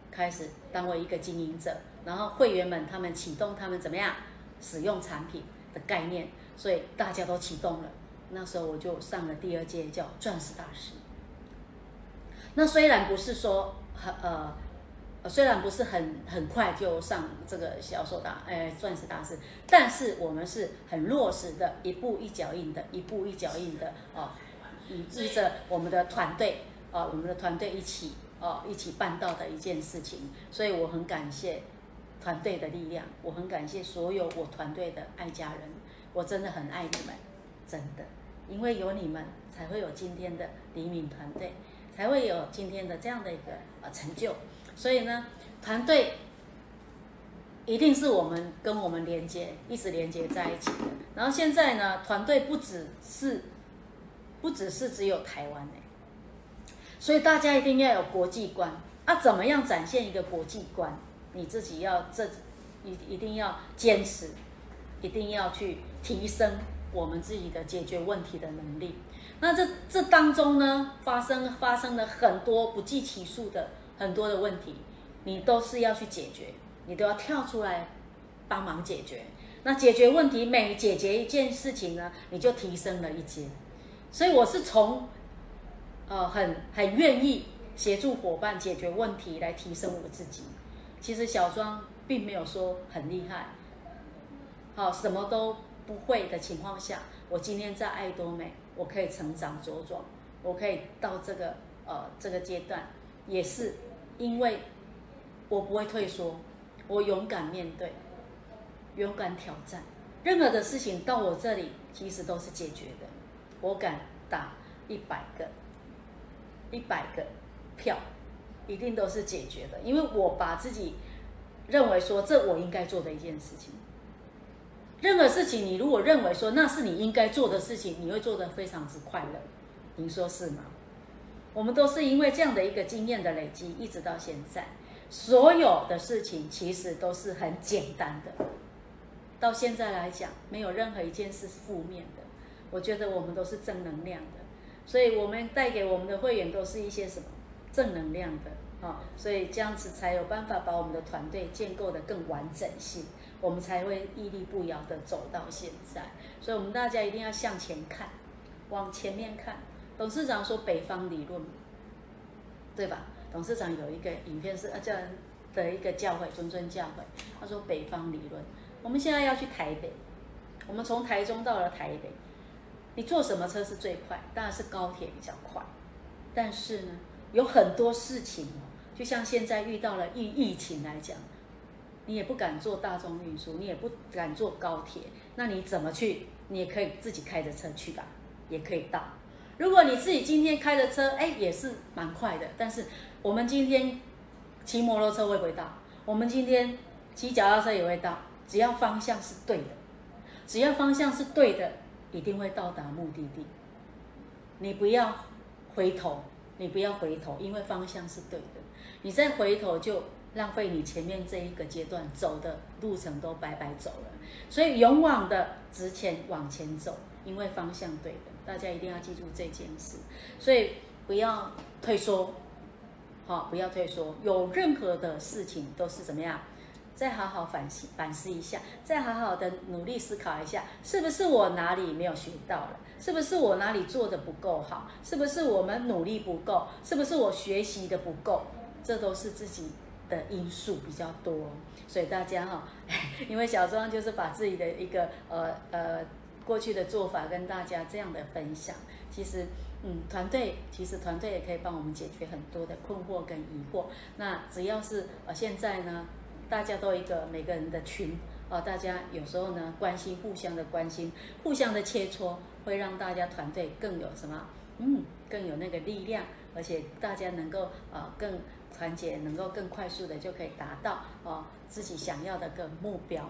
开始当为一个经营者，然后会员们他们启动他们怎么样使用产品的概念，所以大家都启动了。那时候我就上了第二届叫钻石大师。那虽然不是说很呃。虽然不是很很快就上这个销售大，哎，钻石大师，但是我们是很落实的，一步一脚印的，一步一脚印的哦，以依着我们的团队哦，我们的团队一起哦，一起办到的一件事情，所以我很感谢团队的力量，我很感谢所有我团队的爱家人，我真的很爱你们，真的，因为有你们，才会有今天的黎敏团队，才会有今天的这样的一个呃成就。所以呢，团队一定是我们跟我们连接，一直连接在一起的。然后现在呢，团队不只是，不只是只有台湾哎，所以大家一定要有国际观啊！怎么样展现一个国际观？你自己要这一一定要坚持，一定要去提升我们自己的解决问题的能力。那这这当中呢，发生发生了很多不计其数的。很多的问题，你都是要去解决，你都要跳出来帮忙解决。那解决问题，每解决一件事情呢，你就提升了一阶。所以我是从，呃，很很愿意协助伙伴解决问题来提升我自己。其实小庄并没有说很厉害，好，什么都不会的情况下，我今天在爱多美，我可以成长茁壮，我可以到这个呃这个阶段，也是。因为我不会退缩，我勇敢面对，勇敢挑战，任何的事情到我这里其实都是解决的。我敢打一百个，一百个票，一定都是解决的，因为我把自己认为说这我应该做的一件事情。任何事情，你如果认为说那是你应该做的事情，你会做得非常之快乐。您说是吗？我们都是因为这样的一个经验的累积，一直到现在，所有的事情其实都是很简单的。到现在来讲，没有任何一件事是负面的。我觉得我们都是正能量的，所以我们带给我们的会员都是一些什么正能量的啊，所以这样子才有办法把我们的团队建构得更完整性。我们才会屹立不摇地走到现在，所以我们大家一定要向前看，往前面看。董事长说北方理论，对吧？董事长有一个影片是啊，叫的一个教会，谆谆教会。他说北方理论，我们现在要去台北，我们从台中到了台北，你坐什么车是最快？当然是高铁比较快。但是呢，有很多事情哦，就像现在遇到了疫疫情来讲。你也不敢坐大众运输，你也不敢坐高铁，那你怎么去？你也可以自己开着车去吧，也可以到。如果你自己今天开的车，哎，也是蛮快的。但是我们今天骑摩托车会不会到？我们今天骑脚踏车也会到，只要方向是对的，只要方向是对的，一定会到达目的地。你不要回头，你不要回头，因为方向是对的。你再回头就。浪费你前面这一个阶段走的路程都白白走了，所以勇往的直前往前走，因为方向对的，大家一定要记住这件事，所以不要退缩，好，不要退缩，有任何的事情都是怎么样，再好好反思反思一下，再好好的努力思考一下，是不是我哪里没有学到了，是不是我哪里做的不够好，是不是我们努力不够，是不是我学习的不够，这都是自己。的因素比较多，所以大家哈，因为小庄就是把自己的一个呃呃过去的做法跟大家这样的分享。其实，嗯，团队其实团队也可以帮我们解决很多的困惑跟疑惑。那只要是呃现在呢，大家都一个每个人的群啊，大家有时候呢关心，互相的关心，互相的切磋，会让大家团队更有什么？嗯，更有那个力量，而且大家能够啊更。团结能够更快速的就可以达到哦自己想要的个目标。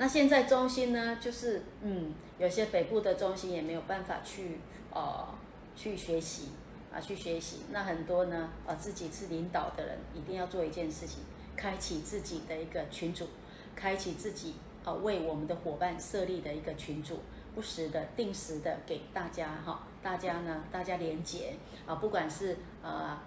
那现在中心呢，就是嗯，有些北部的中心也没有办法去呃去学习啊去学习。那很多呢呃自己是领导的人，一定要做一件事情，开启自己的一个群组，开启自己啊为我们的伙伴设立的一个群组，不时的、定时的给大家哈，大家呢大家连结啊，不管是呃。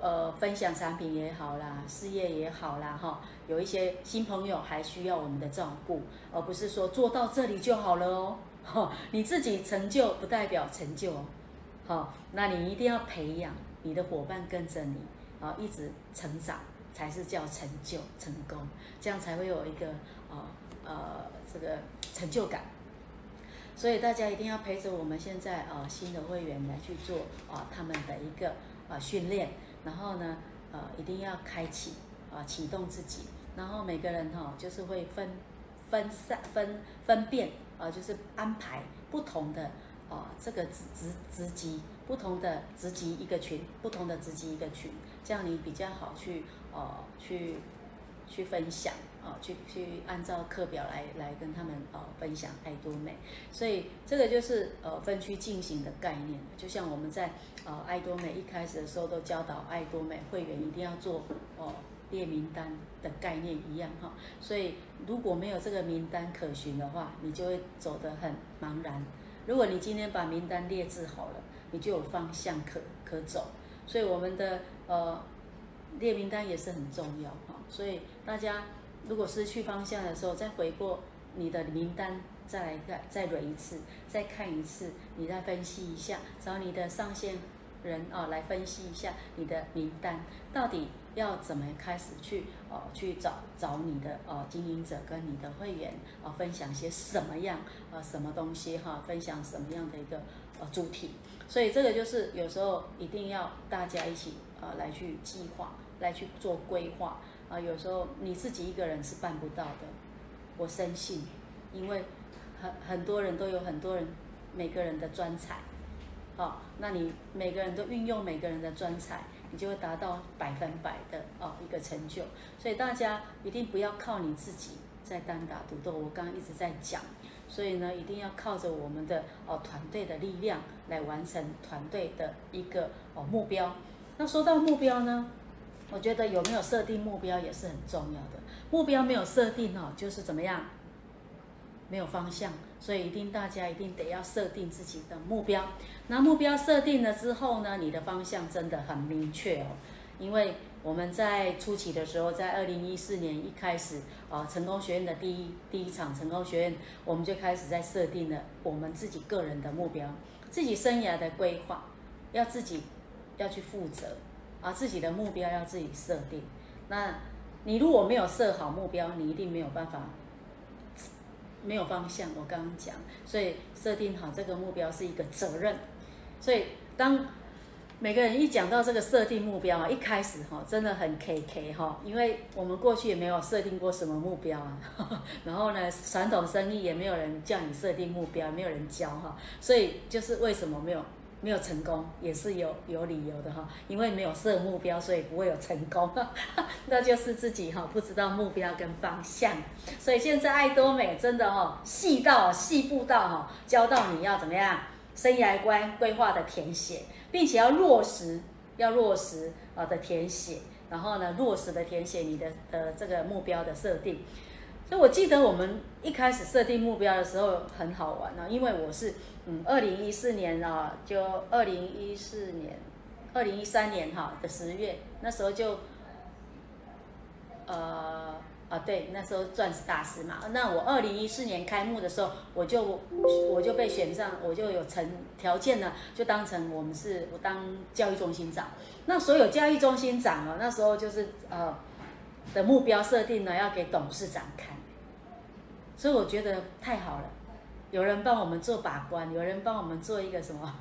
呃，分享产品也好啦，事业也好啦，哈，有一些新朋友还需要我们的照顾，而不是说做到这里就好了哦，哈，你自己成就不代表成就哦，好，那你一定要培养你的伙伴跟着你，啊，一直成长才是叫成就成功，这样才会有一个啊呃这个成就感，所以大家一定要陪着我们现在啊新的会员来去做啊他们的一个啊训练。然后呢，呃，一定要开启啊，启动自己。然后每个人哈、哦，就是会分分散分分辨啊，就是安排不同的啊，这个职职职级不同的职级一个群，不同的职级一个群，这样你比较好去哦、去去分享。啊，去去按照课表来来跟他们呃分享爱多美，所以这个就是呃分区进行的概念，就像我们在呃爱多美一开始的时候都教导爱多美会员一定要做哦列名单的概念一样哈，所以如果没有这个名单可循的话，你就会走得很茫然。如果你今天把名单列置好了，你就有方向可可走，所以我们的呃列名单也是很重要哈，所以大家。如果失去方向的时候，再回过你的名单，再来看，再捋一次，再看一次，你再分析一下，找你的上线人啊来分析一下你的名单，到底要怎么开始去哦、去找找你的哦、经营者跟你的会员啊分享些什么样啊什么东西哈、分享什么样的一个呃、主题，所以这个就是有时候一定要大家一起啊来去计划，来去做规划。啊，有时候你自己一个人是办不到的，我深信，因为很很多人都有很多人每个人的专才，好，那你每个人都运用每个人的专才，你就会达到百分百的哦一个成就。所以大家一定不要靠你自己在单打独斗，我刚刚一直在讲，所以呢，一定要靠着我们的哦团队的力量来完成团队的一个哦目标。那说到目标呢，我觉得有没有设定目标也是很重要的。目标没有设定哦，就是怎么样？没有方向，所以一定大家一定得要设定自己的目标。那目标设定了之后呢，你的方向真的很明确哦。因为我们在初期的时候，在二零一四年一开始啊，成功学院的第一第一场成功学院，我们就开始在设定了我们自己个人的目标，自己生涯的规划，要自己要去负责啊，自己的目标要自己设定。那你如果没有设好目标，你一定没有办法。没有方向，我刚刚讲，所以设定好这个目标是一个责任。所以当每个人一讲到这个设定目标啊，一开始哈真的很 K K 哈，因为我们过去也没有设定过什么目标啊，然后呢，传统生意也没有人叫你设定目标，没有人教哈，所以就是为什么没有。没有成功也是有有理由的哈，因为没有设目标，所以不会有成功，那就是自己哈不知道目标跟方向。所以现在爱多美真的哈细到细步到哈教到你要怎么样生涯观规划的填写，并且要落实要落实啊的填写，然后呢落实的填写你的呃这个目标的设定。我记得我们一开始设定目标的时候很好玩呢，因为我是。嗯，二零一四年啊，就二零一四年，二零一三年哈的十月，那时候就，呃啊对，那时候钻石大师嘛。那我二零一四年开幕的时候，我就我就被选上，我就有成条件呢，就当成我们是我当教育中心长。那所有教育中心长啊，那时候就是呃的目标设定呢，要给董事长看，所以我觉得太好了。有人帮我们做把关，有人帮我们做一个什么，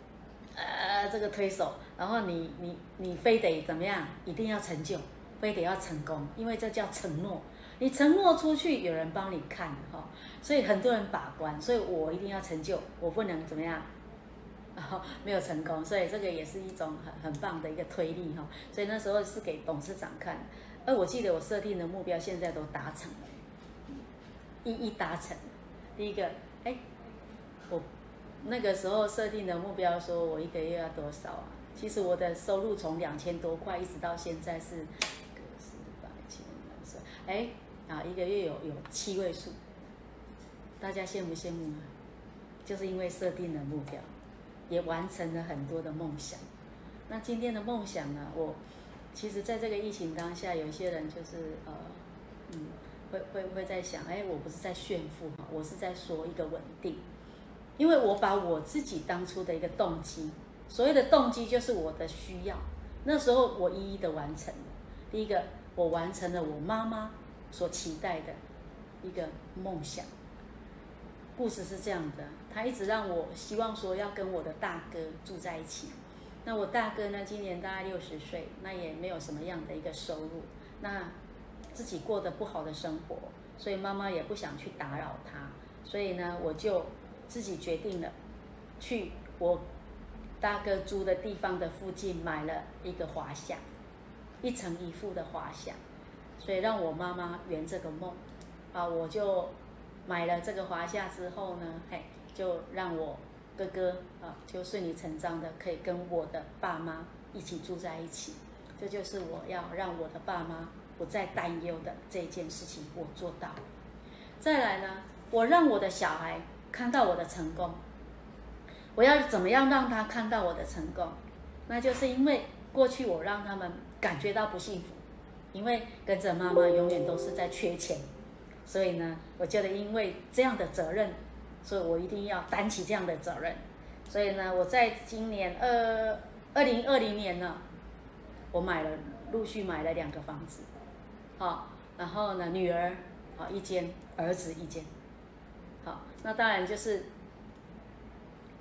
呃，这个推手，然后你你你非得怎么样，一定要成就，非得要成功，因为这叫承诺。你承诺出去，有人帮你看哈，所以很多人把关，所以我一定要成就，我不能怎么样，然 后没有成功，所以这个也是一种很很棒的一个推力哈。所以那时候是给董事长看，而我记得我设定的目标现在都达成了，一一达成，第一个。哎，我那个时候设定的目标说，我一个月要多少啊？其实我的收入从两千多块一直到现在是个十百千，哎啊，一个月有有七位数，大家羡不羡慕啊？就是因为设定了目标，也完成了很多的梦想。那今天的梦想呢？我其实在这个疫情当下，有一些人就是呃，嗯。会会会在想，哎，我不是在炫富哈，我是在说一个稳定，因为我把我自己当初的一个动机，所谓的动机就是我的需要，那时候我一一的完成了。第一个，我完成了我妈妈所期待的一个梦想。故事是这样的，他一直让我希望说要跟我的大哥住在一起。那我大哥呢，今年大概六十岁，那也没有什么样的一个收入，那。自己过得不好的生活，所以妈妈也不想去打扰他，所以呢，我就自己决定了，去我大哥租的地方的附近买了一个华厦，一层一户的华厦，所以让我妈妈圆这个梦，啊，我就买了这个华厦之后呢，嘿，就让我哥哥啊，就顺理成章的可以跟我的爸妈一起住在一起，这就是我要让我的爸妈。不再担忧的这件事情，我做到。再来呢，我让我的小孩看到我的成功。我要怎么样让他看到我的成功？那就是因为过去我让他们感觉到不幸福，因为跟着妈妈永远都是在缺钱，所以呢，我觉得因为这样的责任，所以我一定要担起这样的责任。所以呢，我在今年二二零二零年呢，我买了陆续买了两个房子。好，然后呢，女儿好一间，儿子一间，好，那当然就是，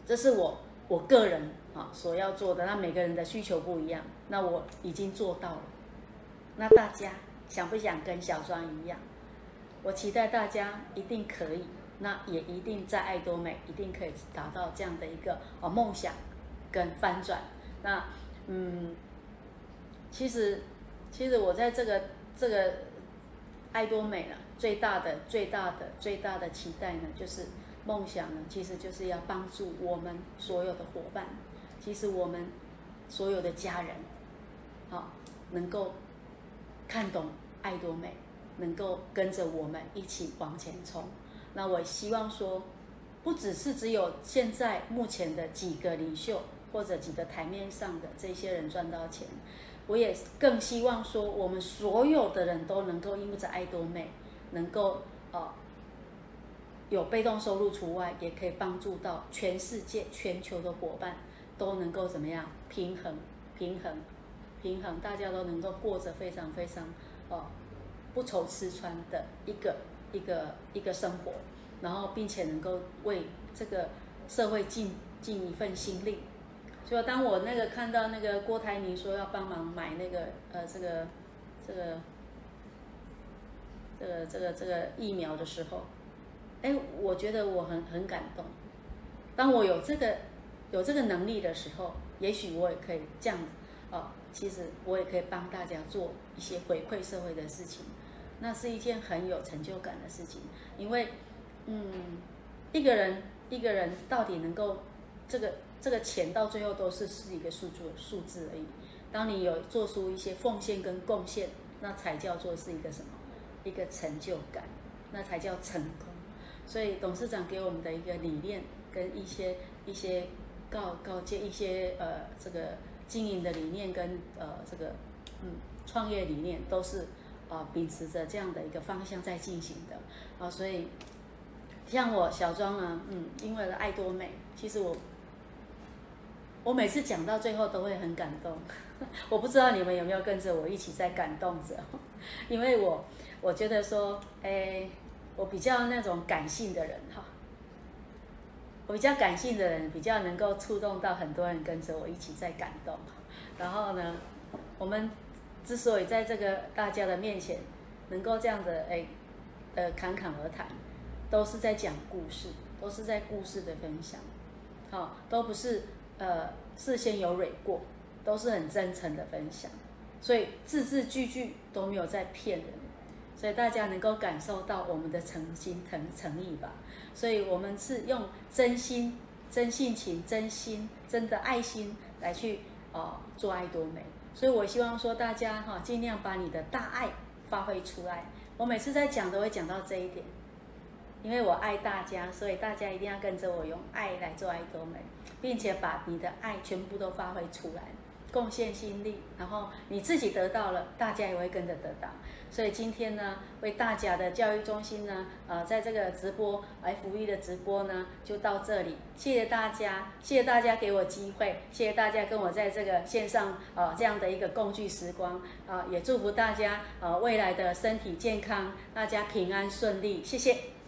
这是我我个人啊所要做的。那每个人的需求不一样，那我已经做到了。那大家想不想跟小庄一样？我期待大家一定可以，那也一定在爱多美一定可以达到这样的一个啊梦想跟翻转。那嗯，其实其实我在这个这个爱多美了，最大的最大的最大的期待呢，就是梦想呢，其实就是要帮助我们所有的伙伴，其实我们所有的家人，好能够看懂爱多美。能够跟着我们一起往前冲，那我希望说，不只是只有现在目前的几个领袖或者几个台面上的这些人赚到钱，我也更希望说，我们所有的人都能够因为着爱多美，能够呃有被动收入除外，也可以帮助到全世界全球的伙伴都能够怎么样平衡平衡平衡，大家都能够过着非常非常哦。呃不愁吃穿的一个一个一个生活，然后并且能够为这个社会尽尽一份心力。就当我那个看到那个郭台铭说要帮忙买那个呃这个这个这个这个这个疫苗的时候，哎，我觉得我很很感动。当我有这个有这个能力的时候，也许我也可以这样子哦。其实我也可以帮大家做一些回馈社会的事情。那是一件很有成就感的事情，因为，嗯，一个人一个人到底能够，这个这个钱到最后都是是一个数字数字而已。当你有做出一些奉献跟贡献，那才叫做是一个什么？一个成就感，那才叫成功。所以董事长给我们的一个理念跟一些一些告告诫一些呃这个经营的理念跟呃这个嗯创业理念都是。啊，秉持着这样的一个方向在进行的啊，所以像我小庄呢，嗯，因为了爱多美，其实我我每次讲到最后都会很感动，我不知道你们有没有跟着我一起在感动着，因为我我觉得说，哎，我比较那种感性的人哈，我比较感性的人比较能够触动到很多人跟着我一起在感动，然后呢，我们。之所以在这个大家的面前能够这样子哎，呃，侃侃而谈，都是在讲故事，都是在故事的分享，好、都不是呃事先有蕊过，都是很真诚的分享，所以字字句句都没有在骗人，所以大家能够感受到我们的诚心诚诚意吧，所以我们是用真心、真性情、真心、真的爱心来去哦做爱多美。所以，我希望说大家哈，尽量把你的大爱发挥出来。我每次在讲都会讲到这一点，因为我爱大家，所以大家一定要跟着我用爱来做爱多美，并且把你的爱全部都发挥出来。贡献心力，然后你自己得到了，大家也会跟着得到。所以今天呢，为大家的教育中心呢，呃，在这个直播 FB 的直播呢，就到这里。谢谢大家，谢谢大家给我机会，谢谢大家跟我在这个线上呃这样的一个共聚时光啊、呃，也祝福大家呃未来的身体健康，大家平安顺利，谢谢。